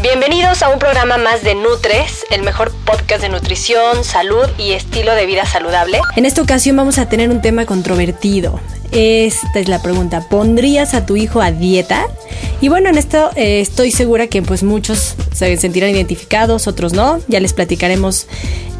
Bienvenidos a un programa más de Nutres, el mejor podcast de nutrición, salud y estilo de vida saludable. En esta ocasión vamos a tener un tema controvertido. Esta es la pregunta, ¿pondrías a tu hijo a dieta? Y bueno, en esto eh, estoy segura que pues muchos se sentirán identificados, otros no, ya les platicaremos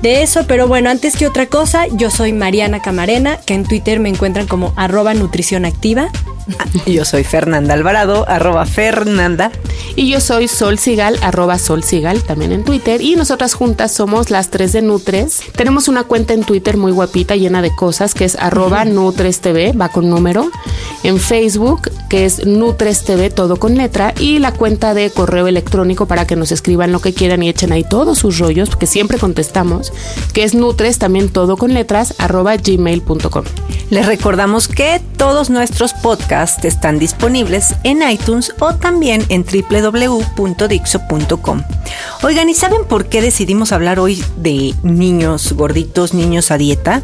de eso, pero bueno, antes que otra cosa, yo soy Mariana Camarena, que en Twitter me encuentran como arroba nutrición activa. Yo soy Fernanda Alvarado, arroba Fernanda. Y yo soy Sol Sigal, arroba Sol Sigal, también en Twitter. Y nosotras juntas somos las tres de Nutres. Tenemos una cuenta en Twitter muy guapita, llena de cosas, que es arroba Nutres TV, va con número. En Facebook, que es Nutres TV, todo con letra. Y la cuenta de correo electrónico para que nos escriban lo que quieran y echen ahí todos sus rollos, porque siempre contestamos, que es Nutres, también todo con letras, arroba gmail.com. Les recordamos que todos nuestros podcasts están disponibles en iTunes o también en www.dixo.com. Oigan, ¿y saben por qué decidimos hablar hoy de niños gorditos, niños a dieta?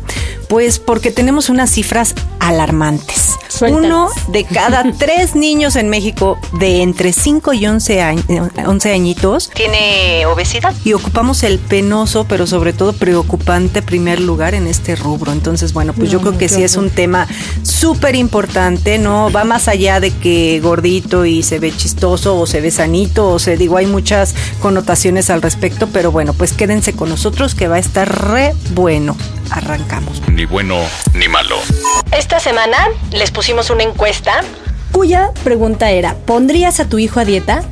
Pues porque tenemos unas cifras alarmantes. Uno de cada tres niños en México de entre 5 y 11, años, 11 añitos tiene obesidad. Y ocupamos el penoso, pero sobre todo preocupante primer lugar en este rubro. Entonces, bueno, pues yo creo que sí es un tema súper importante, ¿no? Va más allá de que gordito y se ve chistoso o se ve sanito, o se digo, hay muchas connotaciones al respecto, pero bueno, pues quédense con nosotros que va a estar re bueno. Arrancamos. Ni bueno ni malo. Esta semana les pusimos una encuesta cuya pregunta era, ¿pondrías a tu hijo a dieta?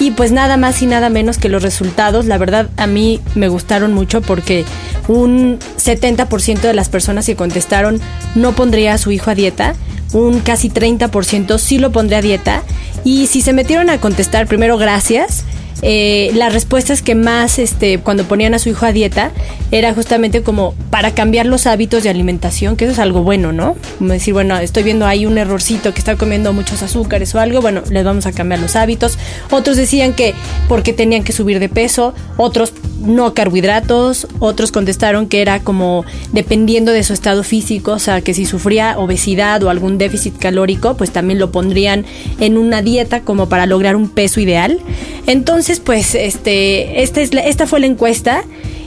Y pues nada más y nada menos que los resultados, la verdad a mí me gustaron mucho porque un 70% de las personas que contestaron no pondría a su hijo a dieta, un casi 30% sí lo pondría a dieta. Y si se metieron a contestar, primero gracias, eh, las respuestas que más, este, cuando ponían a su hijo a dieta, era justamente como para cambiar los hábitos de alimentación, que eso es algo bueno, ¿no? Como decir, bueno, estoy viendo ahí un errorcito que está comiendo muchos azúcares o algo, bueno, les vamos a cambiar los hábitos. Otros decían que porque tenían que subir de peso, otros no carbohidratos, otros contestaron que era como dependiendo de su estado físico, o sea, que si sufría obesidad o algún déficit calórico, pues también lo pondrían en una dieta como para lograr un peso ideal. Entonces, pues, este, esta, es esta fue la encuesta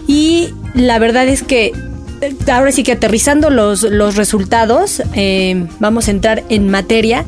y la verdad es que eh, ahora sí que aterrizando los, los resultados, eh, vamos a entrar en materia.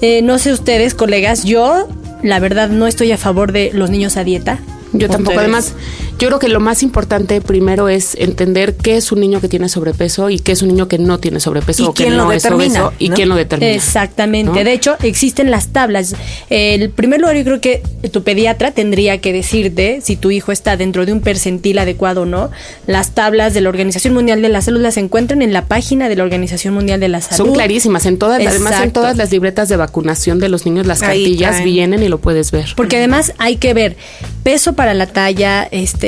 Eh, no sé ustedes, colegas, yo la verdad no estoy a favor de los niños a dieta. Yo tampoco. Además, yo creo que lo más importante primero es entender qué es un niño que tiene sobrepeso y qué es un niño que no tiene sobrepeso ¿Y o que quién lo es determina, y quién lo determina. Exactamente. ¿no? De hecho, existen las tablas. El primer lugar, yo creo que tu pediatra tendría que decirte si tu hijo está dentro de un percentil adecuado o no. Las tablas de la Organización Mundial de la Salud las encuentran en la página de la Organización Mundial de la Salud. Son clarísimas en todas, además en todas las libretas de vacunación de los niños, las Ahí cartillas vienen y lo puedes ver. Porque además hay que ver peso para la talla, este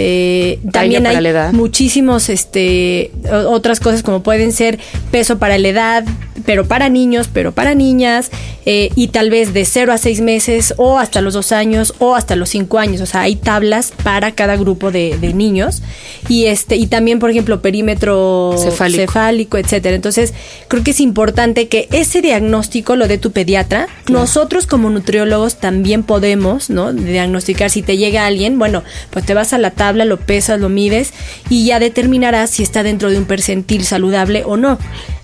también para hay la edad. muchísimos este otras cosas como pueden ser peso para la edad, pero para niños, pero para niñas, eh, y tal vez de 0 a 6 meses, o hasta los 2 años, o hasta los 5 años. O sea, hay tablas para cada grupo de, de niños. Y este, y también, por ejemplo, perímetro Cefálico. cefálico, etcétera. Entonces, creo que es importante que ese diagnóstico lo dé tu pediatra. Nosotros como nutriólogos también podemos, ¿no? Diagnosticar si te llega alguien, bueno, pues te vas a la tabla, lo pesas, lo mides y ya determinarás si está dentro de un percentil saludable o no.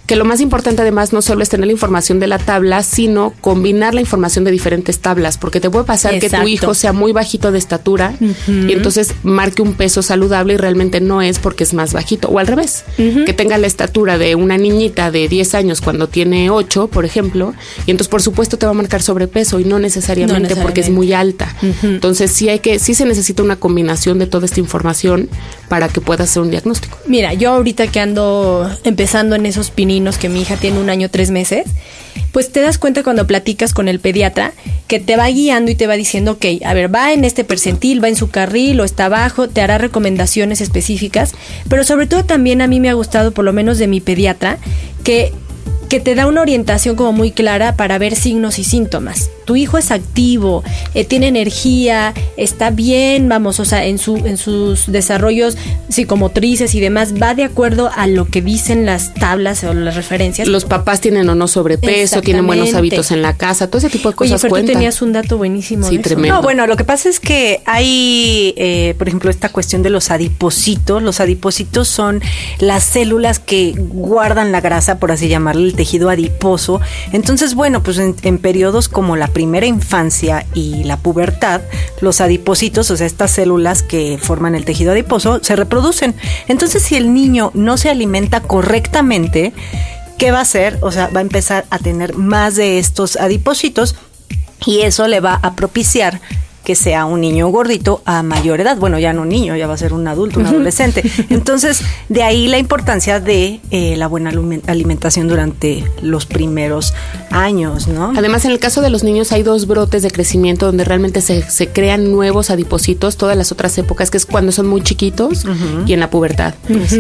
Que lo más importante además no solo es tener la información de la tabla, sino combinar la información de diferentes tablas, porque te puede pasar que tu hijo sea muy bajito de estatura y entonces marque un peso saludable y realmente no es porque es más bajito, o al revés, que tenga la estatura de una niñita de 10 años cuando tiene 8, por ejemplo, y entonces por supuesto te va a marcar sobrepeso y no necesariamente, porque es muy alta. Entonces sí hay que, sí se necesita una combinación de toda esta información para que puedas hacer un diagnóstico. Mira, yo ahorita que ando empezando en esos pininos, que mi hija tiene un año tres meses, pues te das cuenta cuando platicas con el pediatra que te va guiando y te va diciendo, ok, a ver, va en este percentil, va en su carril o está abajo, te hará recomendaciones específicas, pero sobre todo también a mí me ha gustado, por lo menos de mi pediatra, que que te da una orientación como muy clara para ver signos y síntomas. Tu hijo es activo, eh, tiene energía, está bien, vamos, o sea, en, su, en sus desarrollos psicomotrices y demás, va de acuerdo a lo que dicen las tablas o las referencias. Los papás tienen o no sobrepeso, tienen buenos hábitos en la casa, todo ese tipo de cosas. Oye, pero tú tenías un dato buenísimo. Sí, tremendo. No, bueno, lo que pasa es que hay, eh, por ejemplo, esta cuestión de los adipocitos. Los adipocitos son las células que guardan la grasa, por así llamarle, tejido adiposo. Entonces, bueno, pues en, periodos como la primera infancia y la pubertad, los adipocitos, o sea, estas células que forman el tejido adiposo, se reproducen. Entonces, si el niño no se alimenta correctamente, ¿qué va a hacer? O sea, va a empezar a tener más de estos adipocitos y eso le va a propiciar que sea un niño gordito a mayor edad. Bueno, ya no un niño, ya va a ser un adulto, un adolescente. Entonces, de ahí la importancia de eh, la buena alimentación durante los primeros años, ¿no? Además, en el caso de los niños hay dos brotes de crecimiento donde realmente se, se crean nuevos adipocitos, todas las otras épocas, que es cuando son muy chiquitos y en la pubertad.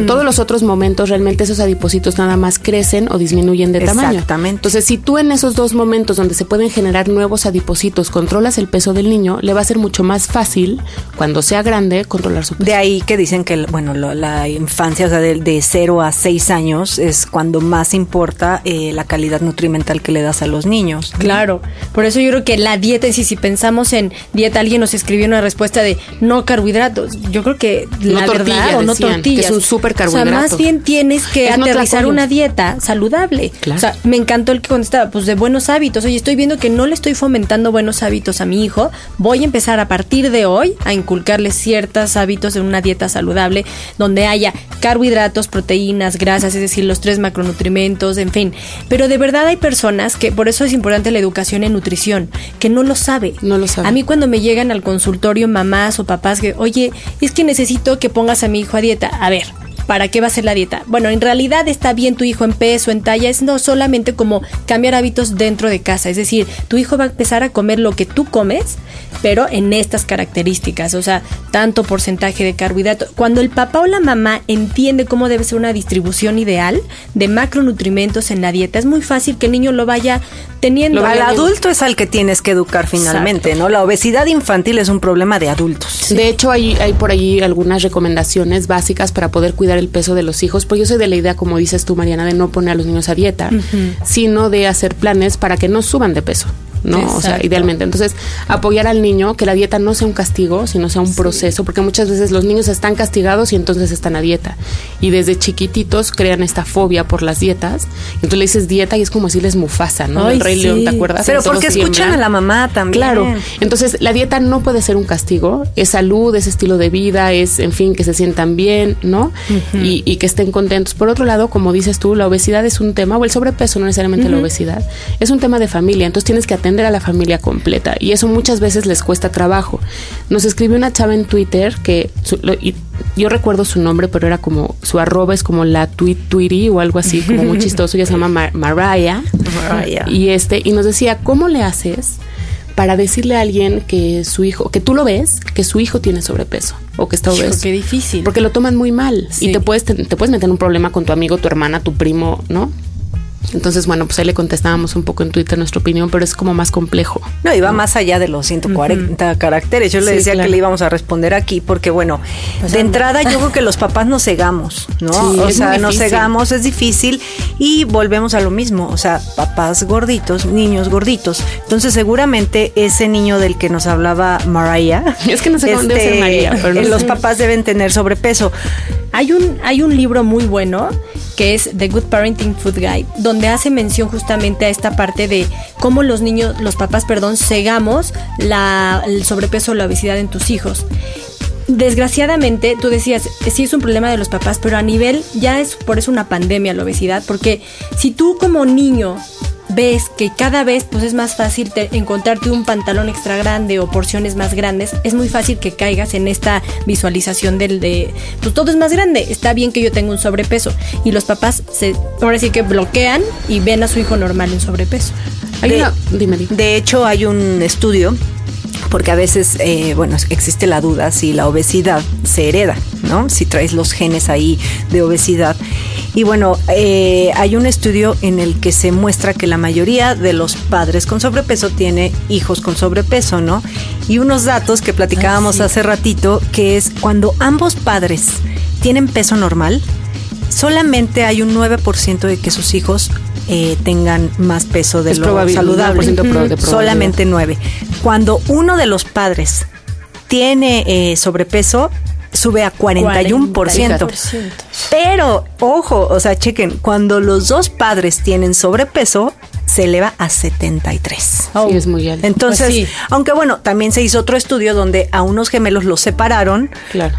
Todos los otros momentos, realmente esos adipocitos nada más crecen o disminuyen de tamaño. Exactamente. Entonces, si tú en esos dos momentos donde se pueden generar nuevos adipocitos controlas el peso del niño, le va a ser mucho más fácil cuando sea grande controlar su peso. De ahí que dicen que, bueno, la infancia, o sea, de, de 0 a 6 años es cuando más importa eh, la calidad nutrimental que le das a los niños. Claro, por eso yo creo que la dieta, y si, pensamos en dieta, alguien nos escribió una respuesta de no carbohidratos. Yo creo que no la tortilla, o no tortillas. Que es un súper carbohidrato. O sea, más bien tienes que aterrizar una dieta saludable. O sea, me encantó el que contestaba, pues de buenos hábitos. Oye, estoy viendo que no le estoy fomentando buenos hábitos a mi hijo. Voy a empezar a partir de hoy a inculcarle ciertos hábitos en una dieta saludable donde haya carbohidratos, proteínas, grasas, es decir, los tres macronutrimentos, en fin. Pero de verdad hay personas que, por eso es importante la educación en nutrición, que no lo sabe. No lo sabe. A mí cuando me llegan al consultorio mamás o papás que, oye, es que necesito que pongas a mi hijo a dieta. A ver, ¿para qué va a ser la dieta? Bueno, en realidad está bien tu hijo en peso, en talla, es no solamente como cambiar hábitos dentro de casa, es decir, tu hijo va a empezar a comer lo que tú comes, pero en estas características, o sea, tanto porcentaje de carbohidratos. Cuando el papá o la mamá entiende cómo debe ser una distribución ideal de macronutrientes en la dieta, es muy fácil que el niño lo vaya teniendo. al adulto es al que tienes que educar finalmente, ¿no? La obesidad infantil es un problema de adultos. De hecho, hay, hay por ahí algunas recomendaciones básicas para poder cuidar el peso de los hijos, pues yo soy de la idea, como dices tú, Mariana, de no poner a los niños a dieta, sino de hacer planes para que no suban de peso. ¿No? O sea, idealmente. Entonces, apoyar al niño, que la dieta no sea un castigo, sino sea un proceso, porque muchas veces los niños están castigados y entonces están a dieta. Y desde chiquititos crean esta fobia por las dietas. Entonces le dices dieta y es como decirles Mufasa, ¿no? el Rey León, ¿te acuerdas? Pero porque escuchan a la mamá también. Claro. Entonces, la dieta no puede ser un castigo, es salud, es estilo de vida, es, en fin, que se sientan bien, ¿no? y, y, que estén contentos. Por otro lado, como dices tú, la obesidad es un tema, o el sobrepeso, no necesariamente la obesidad, es un tema de familia. Entonces tienes que atender a la familia completa y eso muchas veces les cuesta trabajo. Nos escribió una chava en Twitter que yo recuerdo su nombre, pero era como su arroba es como la tweet tweety o algo así, como muy chistoso, ella se llama Mariah. Y este y nos decía, "¿Cómo le haces?" para decirle a alguien que su hijo, que tú lo ves, que su hijo tiene sobrepeso o que está obeso. Qué difícil. Porque lo toman muy mal y te puedes te, te, puedes meter en un problema con tu amigo, tu hermana, tu primo, ¿no? Entonces, bueno, pues ahí le contestábamos un poco en Twitter nuestra opinión, pero es como más complejo. No, iba más allá de los 140 caracteres. Yo le decía que le íbamos a responder aquí porque, bueno, pues de entrada yo creo que los papás nos cegamos, ¿no? o sea, nos cegamos, es difícil y volvemos a lo mismo. O sea, papás gorditos, niños gorditos. Entonces, seguramente ese niño del que nos hablaba Mariah. Es que no sé dónde ser María, pero los papás deben tener sobrepeso. Hay un, hay un libro muy bueno que es The Good Parenting Food Guide, donde hace mención justamente a esta parte de cómo los niños, los papás, perdón, cegamos la, el sobrepeso o la obesidad en tus hijos. Desgraciadamente, tú decías, sí es un problema de los papás, pero a nivel ya es por eso una pandemia la obesidad, porque si tú como niño ves que cada vez pues es más fácil encontrarte un pantalón extra grande o porciones más grandes, es muy fácil que caigas en esta visualización del de pues todo es más grande, está bien que yo tenga un sobrepeso y los papás se ahora sí que bloquean y ven a su hijo normal en sobrepeso. de hecho hay un estudio porque a veces, eh, bueno, existe la duda si la obesidad se hereda, ¿no? Si traes los genes ahí de obesidad. Y bueno, eh, hay un estudio en el que se muestra que la mayoría de los padres con sobrepeso tiene hijos con sobrepeso, ¿no? Y unos datos que platicábamos hace ratito, que es cuando ambos padres tienen peso normal, solamente hay un 9% de que sus hijos eh, tengan más peso de lo saludable. Solamente 9. Cuando uno de los padres tiene eh, sobrepeso, sube a 41%. Pero, ojo, o sea, chequen, cuando los dos padres tienen sobrepeso, se eleva a 73. Sí, es muy alto. Entonces, pues aunque bueno, también se hizo otro estudio donde a unos gemelos los separaron,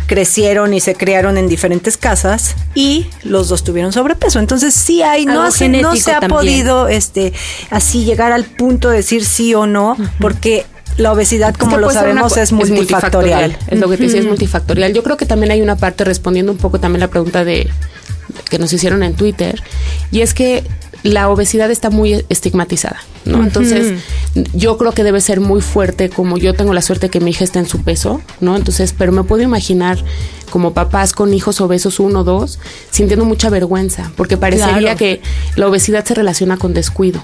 crecieron y se criaron en diferentes casas y los dos tuvieron sobrepeso. Entonces, sí hay, no, se, no se ha podido este así llegar al punto de decir sí o no, porque la obesidad, como lo sabemos, es multifactorial. Es, lo que te decía, es multifactorial. Yo creo que también hay una parte, respondiendo un poco también la pregunta de que nos hicieron en Twitter, y es que la obesidad está muy estigmatizada, ¿no? Entonces, yo creo que debe ser muy fuerte, como yo tengo la suerte que mi hija está en su peso, ¿no? Entonces, pero me puedo imaginar como papás con hijos obesos uno o dos, sintiendo mucha vergüenza, porque parecería que la obesidad se relaciona con descuido.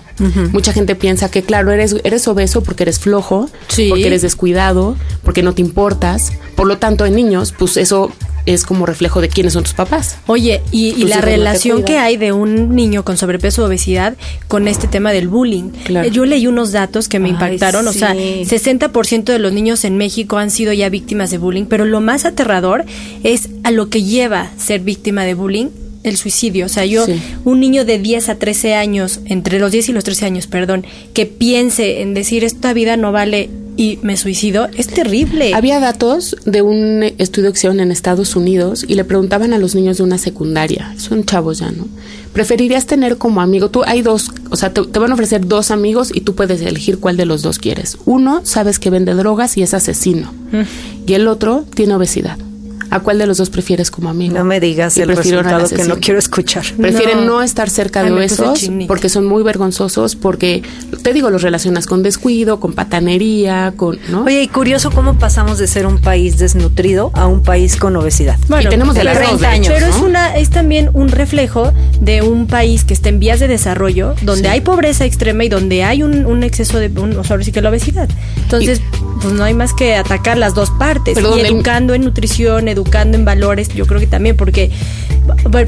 Mucha gente piensa que, claro, eres, eres obeso porque eres flojo, porque eres descuidado, porque no te importas. Por lo tanto, en niños, pues eso es como reflejo de quiénes son tus papás. Oye, y, la relación que hay de un niño con sobrepeso o obesidad con este tema del bullying. Eh, yo leí unos datos que me impactaron, o sea, 60% de los niños en México han sido ya víctimas de bullying, pero lo más aterrador es a lo que lleva ser víctima de bullying el suicidio. O sea, yo, un niño de 10 a 13 años, entre los 10 y los 13 años, perdón, que piense en decir esta vida no vale y me suicido, es terrible. Había datos de un estudio que hicieron en Estados Unidos y le preguntaban a los niños de una secundaria, son chavos ya, ¿no? ¿Preferirías tener como amigo? Tú hay dos, o sea, te, van a ofrecer dos amigos y tú puedes elegir cuál de los dos quieres. Uno, sabes que vende drogas y es asesino. Y el otro tiene obesidad. ¿A cuál de los dos prefieres como amigo? No me digas el resultado que no quiero escuchar. Prefieren no, estar cerca de esos porque son muy vergonzosos, porque te digo, los relacionas con descuido, con patanería, con, ¿no? Oye, y curioso cómo pasamos de ser un país desnutrido a un país con obesidad. Bueno, y tenemos de 30 años. Pero es una es también un reflejo de un país que está en vías de desarrollo, donde hay pobreza extrema y donde hay un, exceso de un, o sea, sí que la obesidad. Entonces, pues no hay más que atacar las dos partes. y educando en nutrición, educando en valores, yo creo que también, porque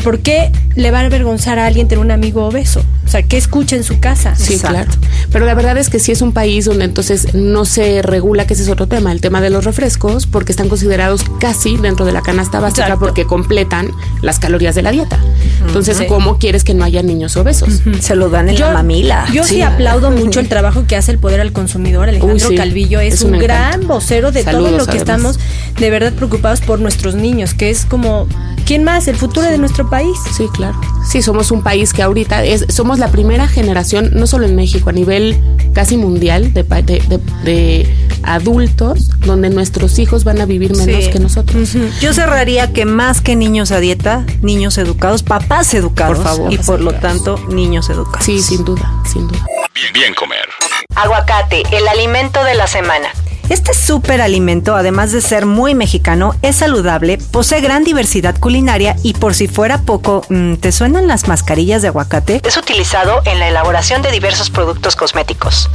¿por qué le va a avergonzar a alguien tener un amigo obeso? O sea, ¿qué escucha en su casa? Sí, claro. Pero la verdad es que sí es un país donde entonces no se regula, que ese es otro tema, el tema de los refrescos, porque están considerados casi dentro de la canasta básica porque completan las calorías de la dieta. Entonces, ¿cómo quieres que no haya niños obesos? Se lo dan en la mamila. Yo sí, aplaudo mucho el trabajo que hace el Poder al Consumidor. Alejandro Calvillo es, un, gran vocero de todo lo que estamos de verdad preocupados por nuestros niños, que es como, ¿quién más? El futuro de nuestro país. Sí, claro. Sí, somos un país que ahorita es, somos la primera generación, no solo en México, a nivel casi mundial de, de, adultos, donde nuestros hijos van a vivir menos que nosotros. Yo cerraría que más que niños a dieta, niños educados, papás educados. Por favor. Y por lo tanto, niños educados. Sí, sin duda, sin duda. Bien, bien comer. Aguacate, el alimento de la semana. Este superalimento, además de ser muy mexicano, es saludable, posee gran diversidad culinaria y por si fuera poco, mm, ¿te suenan las mascarillas de aguacate? Es utilizado en la elaboración de diversos productos cosméticos.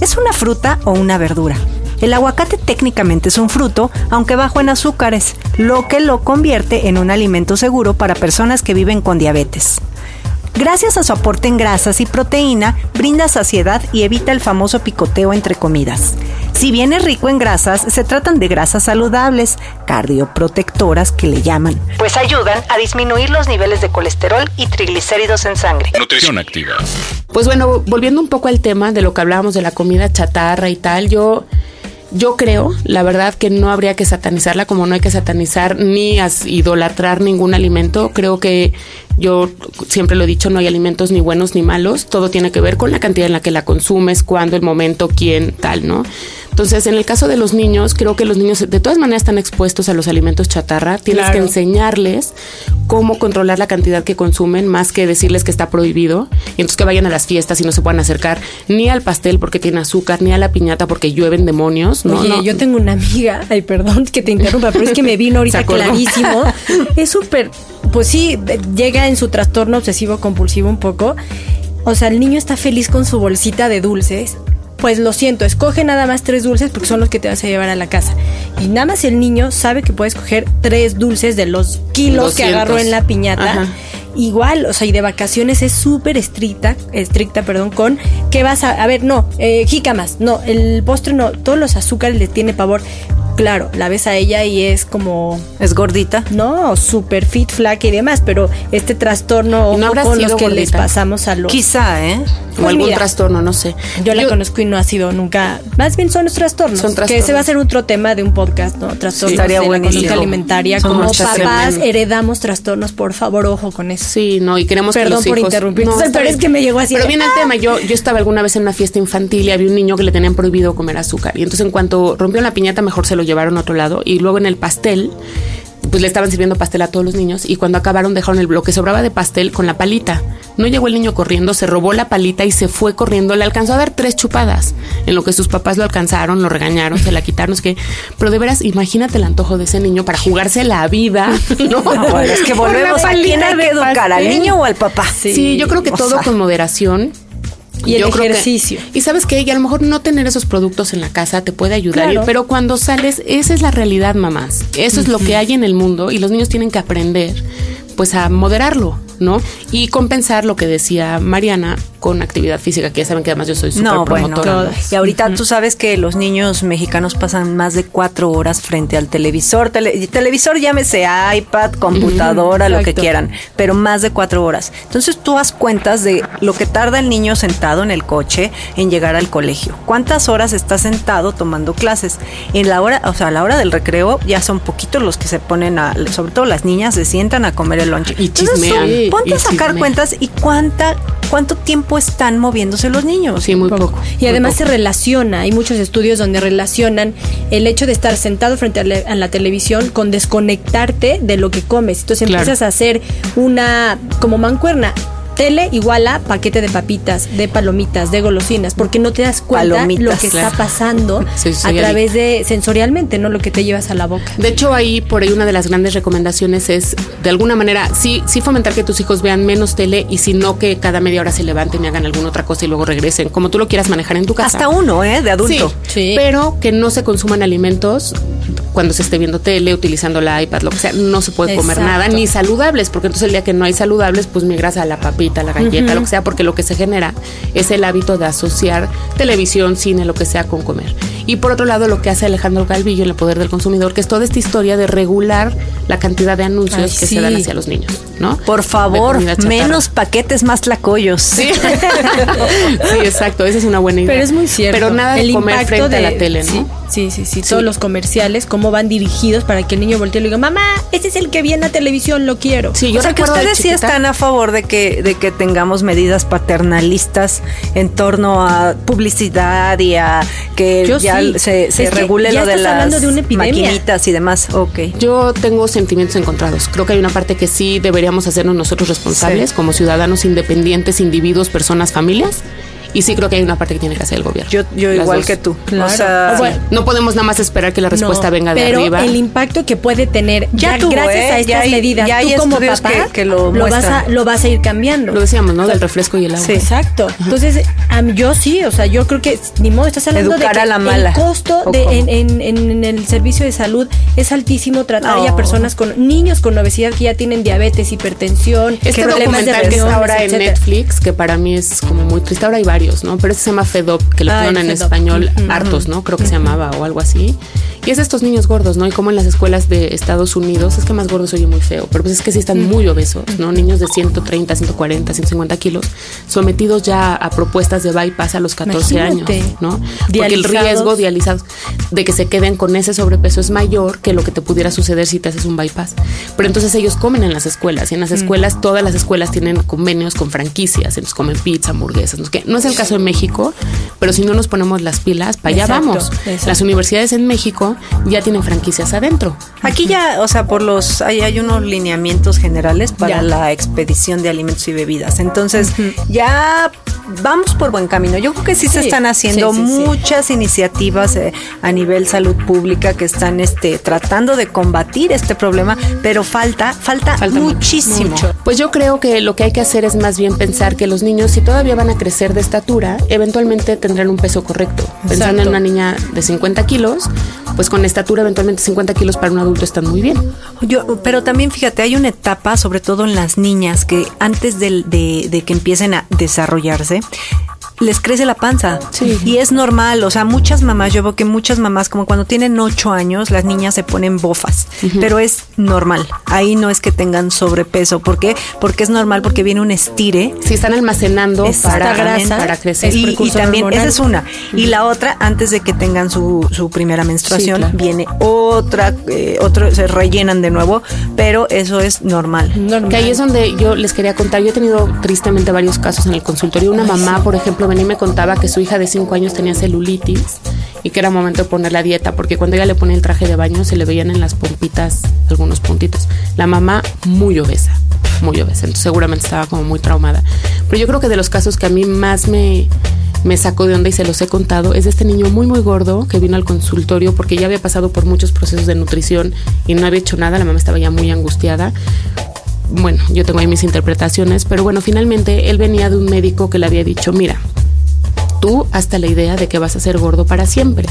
¿Es una fruta o una verdura? El aguacate técnicamente es un fruto, aunque bajo en azúcares, lo que lo convierte en un alimento seguro para personas que viven con diabetes. Gracias a su aporte en grasas y proteína, brinda saciedad y evita el famoso picoteo entre comidas. Si bien es rico en grasas, se tratan de grasas saludables, cardioprotectoras que le llaman. Pues ayudan a disminuir los niveles de colesterol y triglicéridos en sangre. Nutrición activa. Pues bueno, volviendo un poco al tema de lo que hablábamos de la comida chatarra y tal, yo yo creo, la verdad, que no habría que satanizarla como no hay que satanizar ni idolatrar ningún alimento. Creo que yo siempre lo he dicho, no hay alimentos ni buenos ni malos. Todo tiene que ver con la cantidad en la que la consumes, cuándo, el momento, quién, tal, ¿no? Entonces, en el caso de los niños, creo que los niños de todas maneras están expuestos a los alimentos chatarra. Tienes que enseñarles cómo controlar la cantidad que consumen, más que decirles que está prohibido. Y entonces que vayan a las fiestas y no se puedan acercar ni al pastel porque tiene azúcar, ni a la piñata porque llueven demonios. ¿no? Oye, yo tengo una amiga, ay, perdón que te interrumpa, pero es que me vino ahorita clarísimo. es súper, pues sí, llega en su trastorno obsesivo compulsivo un poco. O sea, el niño está feliz con su bolsita de dulces pues lo siento, escoge nada más tres dulces porque son los que te vas a llevar a la casa. Y nada más el niño sabe que puede escoger tres dulces de los kilos que agarró en la piñata. Igual, o sea, y de vacaciones es súper estricta, estricta, perdón, con que vas a, a ver, no, eh, jícamas, no, el postre no, todos los azúcares le tiene pavor claro, la ves a ella y es como... ¿Es gordita? No, super fit, flaca y demás, pero este trastorno no con los que les pasamos a los... Quizá, ¿eh? o algún trastorno, no sé. Yo, la conozco y no ha sido nunca... Más bien son los trastornos. Son trastornos. Que ese va a ser otro tema de un podcast, ¿no? Trastornos de la conducta alimentaria. como papás heredamos trastornos, por favor, ojo con eso. Sí, no, y queremos Perdón que los por interrumpir, pero es que me llegó así. Pero viene el ¡ah! tema, yo, yo estaba alguna vez en una fiesta infantil y había un niño que le tenían prohibido comer azúcar. Y entonces en cuanto rompió la piñata, mejor se lo llevaron a otro lado y luego en el pastel pues le estaban sirviendo pastel a todos los niños y cuando acabaron dejaron el bloque sobraba de pastel con la palita. No llegó el niño corriendo, se robó la palita y se fue corriendo. Le alcanzó a dar tres chupadas, en lo que sus papás lo alcanzaron, lo regañaron, se la quitaron. Es que, pero de veras, imagínate el antojo de ese niño para jugarse la vida. No, es que volvemos a quién hay que educar, al niño o al papá. Sí, yo creo que todo con moderación y el ejercicio. y sabes que a lo mejor no tener esos productos en la casa te puede ayudar, pero cuando sales, esa es la realidad, mamás. Eso es lo que hay en el mundo y los niños tienen que aprender pues a moderarlo, ¿no? Y compensar lo que decía Mariana con actividad física, que ya saben que además yo soy súper no, promotora. y ahorita tú sabes que los niños mexicanos pasan más de cuatro horas frente al televisor. televisor llámese iPad, computadora, lo que quieran, pero más de cuatro horas. Entonces tú haz cuentas de lo que tarda el niño sentado en el coche en llegar al colegio. ¿Cuántas horas está sentado tomando clases? En la hora, o sea, a la hora del recreo ya son poquitos los que se ponen a, sobre todo las niñas, se sientan a comer el lunch. Y chismean. Ponte a sacar cuentas y cuánta, cuánto tiempo están moviéndose los niños. Sí, muy poco. Y además se relaciona, hay muchos estudios donde relacionan el hecho de estar sentado frente a la, televisión con desconectarte de lo que comes. Entonces empiezas a hacer una como mancuerna tele igual a paquete de papitas, de palomitas, de golosinas, porque no te das cuenta lo que está pasando a través de sensorialmente, no lo que te llevas a la boca. De hecho, ahí por ahí una de las grandes recomendaciones es de alguna manera sí sí fomentar que tus hijos vean menos tele y si no que cada media hora se levanten y hagan alguna otra cosa y luego regresen, como tú lo quieras manejar en tu casa. Hasta uno, ¿eh? De adulto. Sí, pero que no se consuman alimentos cuando se esté viendo tele, utilizando la iPad, lo que sea, no se puede comer nada, ni saludables, porque entonces el día que no hay saludables, pues migras a la papita, la galleta, lo que sea, porque lo que se genera es el hábito de asociar televisión, cine, lo que sea con comer. Y por otro lado, lo que hace Alejandro Calvillo en el poder del consumidor, que es toda esta historia de regular la cantidad de anuncios que se dan hacia los niños, ¿no? Por favor, menos paquetes, más tlacoyos. Sí. sí, exacto, esa es una buena idea. Pero es muy cierto. Pero nada de comer frente a la tele, ¿no? Sí, sí, sí, Todos los comerciales, cómo van dirigidos para que el niño voltee y le diga, mamá, ese es el que viene a televisión, lo quiero. Sí, yo o sea que ustedes sí están a favor de que, de que tengamos medidas paternalistas en torno a publicidad y a que ya se, regule lo de las de maquinitas y demás. Ok. Yo tengo sentimientos encontrados. Creo que hay una parte que sí deberíamos hacernos nosotros responsables como ciudadanos independientes, individuos, personas, familias y sí creo que hay una parte que tiene que hacer el gobierno. Yo, yo igual que tú. O sea, no podemos nada más esperar que la respuesta venga de arriba. Pero el impacto que puede tener ya, gracias a ¿eh? estas medidas, tú como papá que, lo, vas a, lo vas a ir cambiando. Lo decíamos, ¿no? Del refresco y el agua. Sí, exacto. Entonces, yo sí, o sea, yo creo que ni modo, estás hablando de que a la mala. el costo de, en, en, el servicio de salud es altísimo tratar a personas con niños con obesidad que ya tienen diabetes, hipertensión, este problemas de que está ahora en Netflix, que para mí es como muy triste, ahora hay varios ¿no? Pero ese se llama FEDOP, que le ponen en español hartos, ¿no? Creo que se llamaba o algo así. Y es estos niños gordos, ¿no? Y como en las escuelas de Estados Unidos, es que más gordos oye muy feo, pero pues es que sí están muy obesos, ¿no? Niños de 130, 140, 150 kilos, sometidos ya a propuestas de bypass a los 14 años, ¿no? Porque el riesgo dializados de que se queden con ese sobrepeso es mayor que lo que te pudiera suceder si te haces un bypass. Pero entonces ellos comen en las escuelas y en las escuelas, todas las escuelas tienen convenios con franquicias, entonces comen pizza, hamburguesas, no, no es el caso en México, pero si no nos ponemos las pilas, para allá vamos. Las universidades en México ya tienen franquicias adentro. Aquí ya, o sea, por los hay, hay unos lineamientos generales para la expedición de alimentos y bebidas. Entonces, ya vamos por buen camino. Yo creo que sí, se están haciendo muchas iniciativas eh, a nivel salud pública que están este tratando de combatir este problema, pero falta falta, muchísimo. Pues yo creo que lo que hay que hacer es más bien pensar que los niños si todavía van a crecer de estatura, eventualmente tendrán un peso correcto. Pensando en una niña de 50 kilos, pues con estatura eventualmente 50 kilos para un adulto están muy bien. Yo, pero también fíjate, hay una etapa, sobre todo en las niñas, que antes de, de que empiecen a desarrollarse, les crece la panza. Y es normal, o sea, muchas mamás, yo veo que muchas mamás, como cuando tienen ocho años, las niñas se ponen bofas, pero es normal. Ahí no es que tengan sobrepeso. ¿Por qué? Porque es normal, porque viene un estire. Si están almacenando para, grasa, para crecer. Y, también, esa es una. Y la otra, antes de que tengan su, su primera menstruación, viene otra, eh, otro, se rellenan de nuevo, pero eso es normal. Que ahí es donde yo les quería contar. Yo he tenido tristemente varios casos en el consultorio. Una mamá, por ejemplo, y me contaba que su hija de 5 años tenía celulitis y que era momento de poner la dieta, porque cuando ella le ponía el traje de baño se le veían en las pompitas algunos puntitos. La mamá muy obesa, muy obesa, entonces seguramente estaba como muy traumada. Pero yo creo que de los casos que a mí más me, me sacó de onda y se los he contado es de este niño muy muy gordo que vino al consultorio porque ya había pasado por muchos procesos de nutrición y no había hecho nada, la mamá estaba ya muy angustiada bueno, yo tengo ahí mis interpretaciones, pero bueno, finalmente él venía de un médico que le había dicho, mira, tú hasta la idea de que vas a ser gordo para siempre.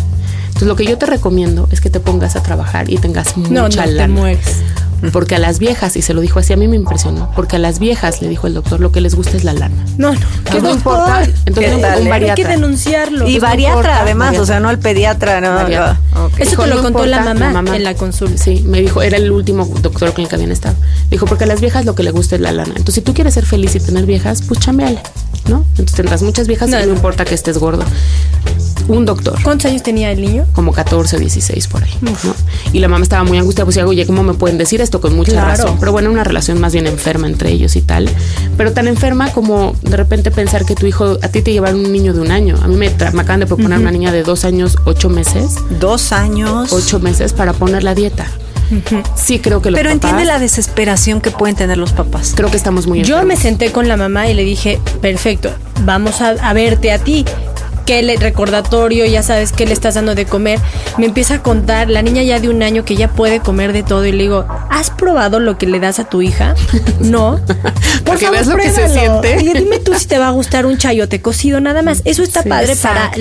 Entonces lo que yo te recomiendo es que te pongas a trabajar y tengas mucha no, no Te mueres. Porque a las viejas, y se lo dijo así, a mí me impresionó, porque a las viejas, le dijo el doctor, lo que les gusta es la lana. No, no. ¿Qué no importa? Entonces, un, Hay que denunciarlo. Y bariatra, además, o sea, no al pediatra. No, Eso te lo contó la mamá, en la consulta. Sí, me dijo, era el último doctor con el que habían estado. Dijo, porque a las viejas lo que les gusta es la lana. Entonces, si tú quieres ser feliz y tener viejas, pues chambeale, ¿no? Entonces tendrás muchas viejas y no importa que estés gordo un doctor. ¿Cuántos años tenía el niño? Como 14 o 16 por ahí. ¿no? Y la mamá estaba muy angustiada, pues oye, ¿cómo me pueden decir esto? Con mucha razón. Pero bueno, una relación más bien enferma entre ellos y tal. Pero tan enferma como de repente pensar que tu hijo, a ti te llevaron un niño de un año. A mí me, acaban de proponer una niña de dos años, ocho meses. Dos años. Ocho meses para poner la dieta. Sí, creo que los Pero entiende la desesperación que pueden tener los papás. Creo que estamos muy Yo me senté con la mamá y le dije, perfecto, vamos a, a verte a ti qué le, recordatorio, ya sabes qué le estás dando de comer. Me empieza a contar, la niña ya de un año que ya puede comer de todo y le digo, ¿has probado lo que le das a tu hija? No. Por Porque ves lo que se siente. Y dime tú si te va a gustar un chayote cocido, nada más. Eso está padre para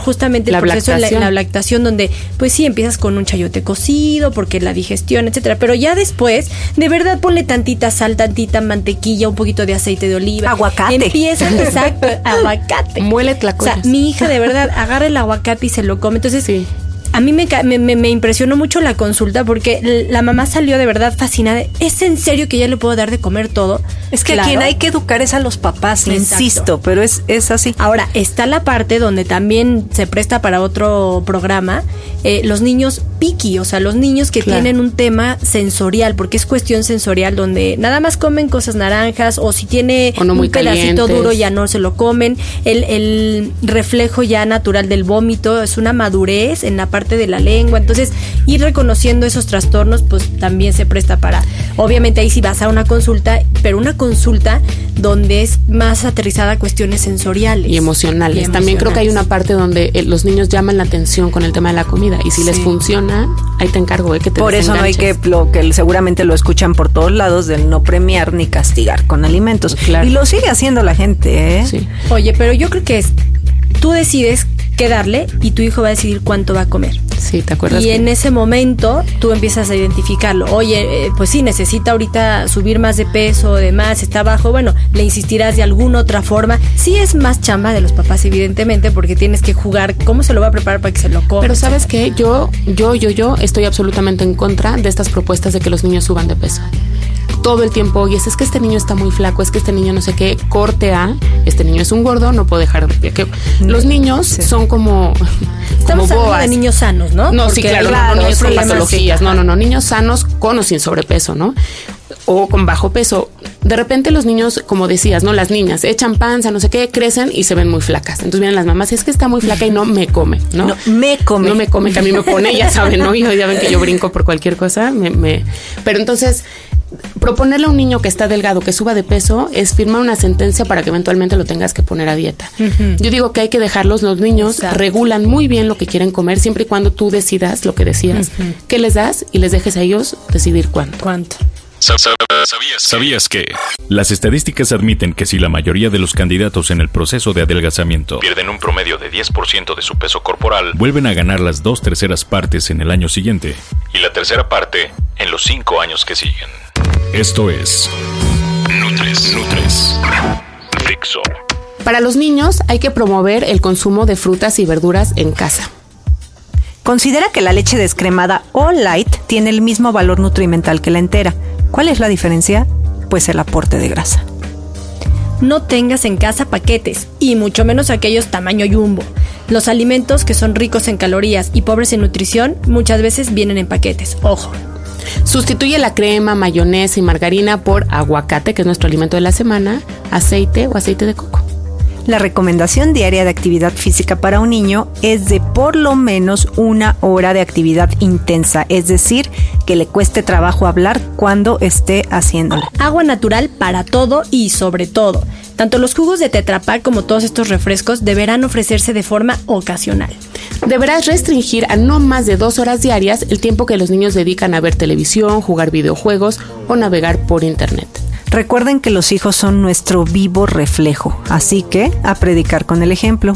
justamente el proceso de la, lactación, donde pues sí empiezas con un chayote cocido, porque la digestión, etcétera. Pero ya después, de verdad ponle tantita sal, tantita mantequilla, un poquito de aceite de oliva. Aguacate. Empieza, exacto, aguacate. Muele la cosa mi hija de verdad agarra el aguacate y se lo come. Entonces, sí a mí me, me, impresionó mucho la consulta porque la mamá salió de verdad fascinada. ¿Es en serio que ya le puedo dar de comer todo? Es que a quien hay que educar es a los papás, insisto, pero es, es así. Ahora, está la parte donde también se presta para otro programa, eh, los niños piqui, o sea, los niños que tienen un tema sensorial, porque es cuestión sensorial donde nada más comen cosas naranjas o si tiene un pedacito duro ya no se lo comen. El, el reflejo ya natural del vómito es una madurez en la parte de la lengua. Entonces, ir reconociendo esos trastornos, pues también se presta para, obviamente ahí sí vas a una consulta, pero una consulta donde es más aterrizada a cuestiones sensoriales. Y emocionales. También creo que hay una parte donde eh, los niños llaman la atención con el tema de la comida. Y si les funciona, ahí te encargo de que te Por eso no hay que, lo que seguramente lo escuchan por todos lados, del no premiar ni castigar con alimentos. Y lo sigue haciendo la gente, ¿eh? Oye, pero yo creo que es, tú decides qué darle y tu hijo va a decidir cuánto va a comer. Sí, ¿te acuerdas? Y en ese momento tú empiezas a identificarlo. Oye, eh, pues sí, necesita ahorita subir más de peso, demás, está bajo. Bueno, le insistirás de alguna otra forma. Sí es más chamba de los papás, evidentemente, porque tienes que jugar cómo se lo va a preparar para que se lo coma. Pero sabes qué, yo, yo, yo, yo estoy absolutamente en contra de estas propuestas de que los niños suban de peso todo el tiempo, oye, es que este niño está muy flaco, es que este niño no sé qué, corte a, este niño es un gordo, no puedo dejar de que los niños son como Estamos como hablando de niños sanos, ¿no? No, sí, claro, hay no, no, niños con patologías, no, no, no, niños sanos con o sin sobrepeso, ¿no? O con bajo peso. De repente los niños, como decías, ¿no? Las niñas echan panza, no sé qué, crecen y se ven muy flacas. Entonces vienen las mamás, es que está muy flaca y no me come, ¿no? No, me come. No me come, que a mí me pone, ya saben, ¿no? Ya ven que yo brinco por cualquier cosa, me, me... Pero entonces proponerle a un niño que está delgado que suba de peso es firmar una sentencia para que eventualmente lo tengas que poner a dieta. Yo digo que hay que dejarlos, los niños Exacto. regulan muy bien lo que quieren comer siempre y cuando tú decidas lo que decías, qué les das y les dejes a ellos decidir cuánto. ¿Cuánto? ¿Sabías, ¿Sabías que? Las estadísticas admiten que si la mayoría de los candidatos en el proceso de adelgazamiento pierden un promedio de 10% de su peso corporal, vuelven a ganar las dos terceras partes en el año siguiente y la tercera parte en los cinco años que siguen. Esto es Nutres, Nutres, Dixo. Para los niños hay que promover el consumo de frutas y verduras en casa. Considera que la leche descremada o light tiene el mismo valor nutrimental que la entera. ¿Cuál es la diferencia? Pues el aporte de grasa. No tengas en casa paquetes, y mucho menos aquellos tamaño jumbo. Los alimentos que son ricos en calorías y pobres en nutrición muchas veces vienen en paquetes. Ojo. Sustituye la crema, mayonesa y margarina por aguacate, que es nuestro alimento de la semana, aceite o aceite de coco. La recomendación diaria de actividad física para un niño es de por lo menos una hora de actividad intensa, es decir, que le cueste trabajo hablar cuando esté haciéndola. Agua natural para todo y sobre todo. Tanto los jugos de Tetra Pak como todos estos refrescos deberán ofrecerse de forma ocasional. Deberás restringir a no más de dos horas diarias el tiempo que los niños dedican a ver televisión, jugar videojuegos o navegar por internet. Recuerden que los hijos son nuestro vivo reflejo, así que a predicar con el ejemplo.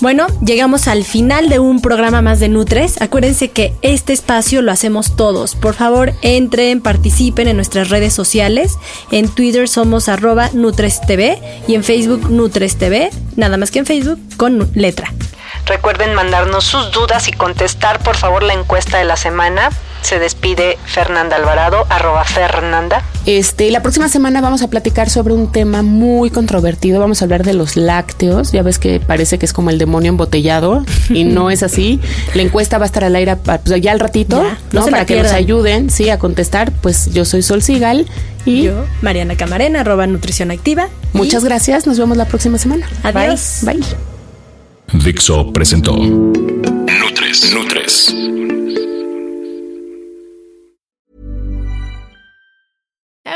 Bueno, llegamos al final de un programa más de Nutres. Acuérdense que este espacio lo hacemos todos. Por favor, entren, participen en nuestras redes sociales. En Twitter somos arroba NutresTV y en Facebook NutresTV, nada más que en Facebook con letra. Recuerden mandarnos sus dudas y contestar por favor la encuesta de la semana. Se despide Fernanda Alvarado, arroba Fernanda. Este, la próxima semana vamos a platicar sobre un tema muy controvertido. Vamos a hablar de los lácteos. Ya ves que parece que es como el demonio embotellado y no es así. La encuesta va a estar al aire pa- pues, ya al ratito, Ya, no Para que nos ayuden, sí, a contestar. Pues yo soy Sol Sigal y Yo, Mariana Camarena, arroba Nutrición Activa. muchas gracias. Nos vemos la próxima semana. Adiós. Bye. Bye. Dixo presentó Nutres, Nutres.